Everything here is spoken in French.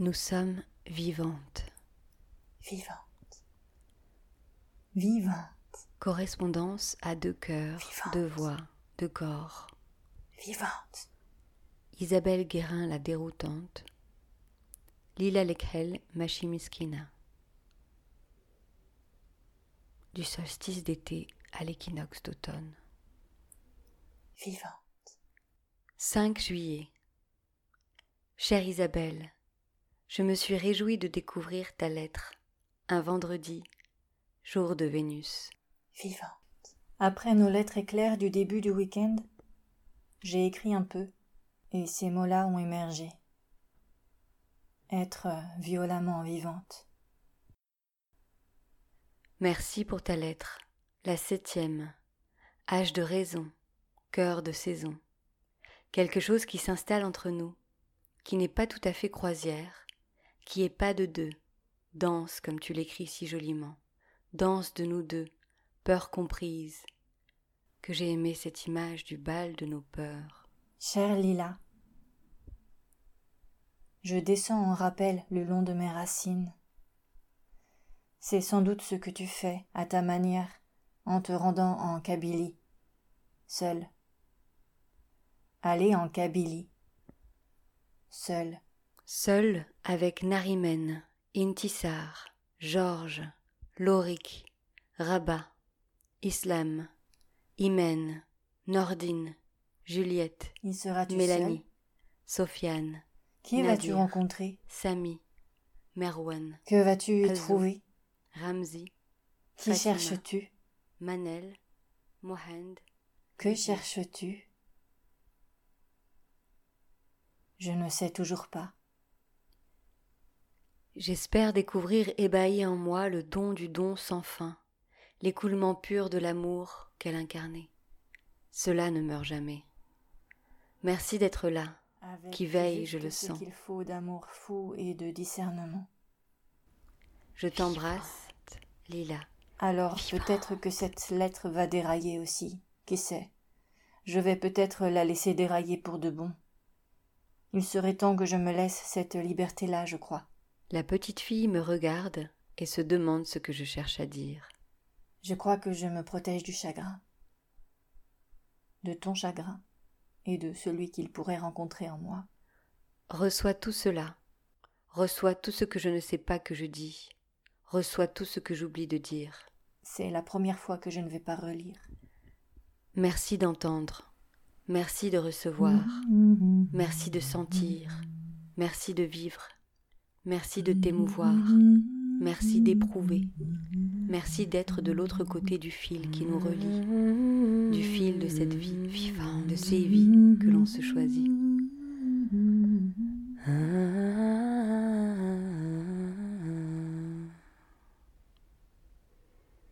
Nous sommes vivantes. Vivante. Vivante. Correspondance à deux cœurs, deux voix, deux corps. Vivante. Isabelle Guérin la déroutante. Lila Lekhel Machimiskina. Du solstice d'été à l'équinoxe d'automne. Vivante. 5 juillet. Chère Isabelle, je me suis réjouie de découvrir ta lettre, un vendredi, jour de Vénus. Vivante. Après nos lettres éclairs du début du week-end, j'ai écrit un peu, et ces mots-là ont émergé. Être violemment vivante. Merci pour ta lettre, la septième, âge de raison, cœur de saison, quelque chose qui s'installe entre nous, qui n'est pas tout à fait croisière, qui est pas de deux, danse comme tu l'écris si joliment, danse de nous deux, peur comprise, que j'ai aimé cette image du bal de nos peurs. Chère Lila, je descends en rappel le long de mes racines. C'est sans doute ce que tu fais, à ta manière, en te rendant en Kabylie, seul. Aller en Kabylie, seul. Seul avec Narimen, Intisar, Georges, Lorik, Rabat, Islam, Imen, Nordine, Juliette, Mélanie, Sofiane, Qui vas-tu rencontrer? Sami, Merwan, Que vas-tu trouver? Ramzi, Qui cherches-tu? Manel, Mohand, Que cherches-tu? Je ne sais toujours pas. J'espère découvrir ébahi en moi le don du don sans fin, l'écoulement pur de l'amour qu'elle incarnait. Cela ne meurt jamais. Merci d'être là. Avec Qui veille, je le sens. qu'il faut d'amour fou et de discernement. Je t'embrasse, Lila. Alors peut-être que cette lettre va dérailler aussi, qui sait. Je vais peut-être la laisser dérailler pour de bon. Il serait temps que je me laisse cette liberté-là, je crois. La petite fille me regarde et se demande ce que je cherche à dire. Je crois que je me protège du chagrin. De ton chagrin et de celui qu'il pourrait rencontrer en moi. Reçois tout cela. Reçois tout ce que je ne sais pas que je dis. Reçois tout ce que j'oublie de dire. C'est la première fois que je ne vais pas relire. Merci d'entendre. Merci de recevoir. Merci de sentir. Merci de vivre. Merci de t'émouvoir. Merci d'éprouver. Merci d'être de l'autre côté du fil qui nous relie. Du fil de cette vie vivante, de ces vies que l'on se choisit.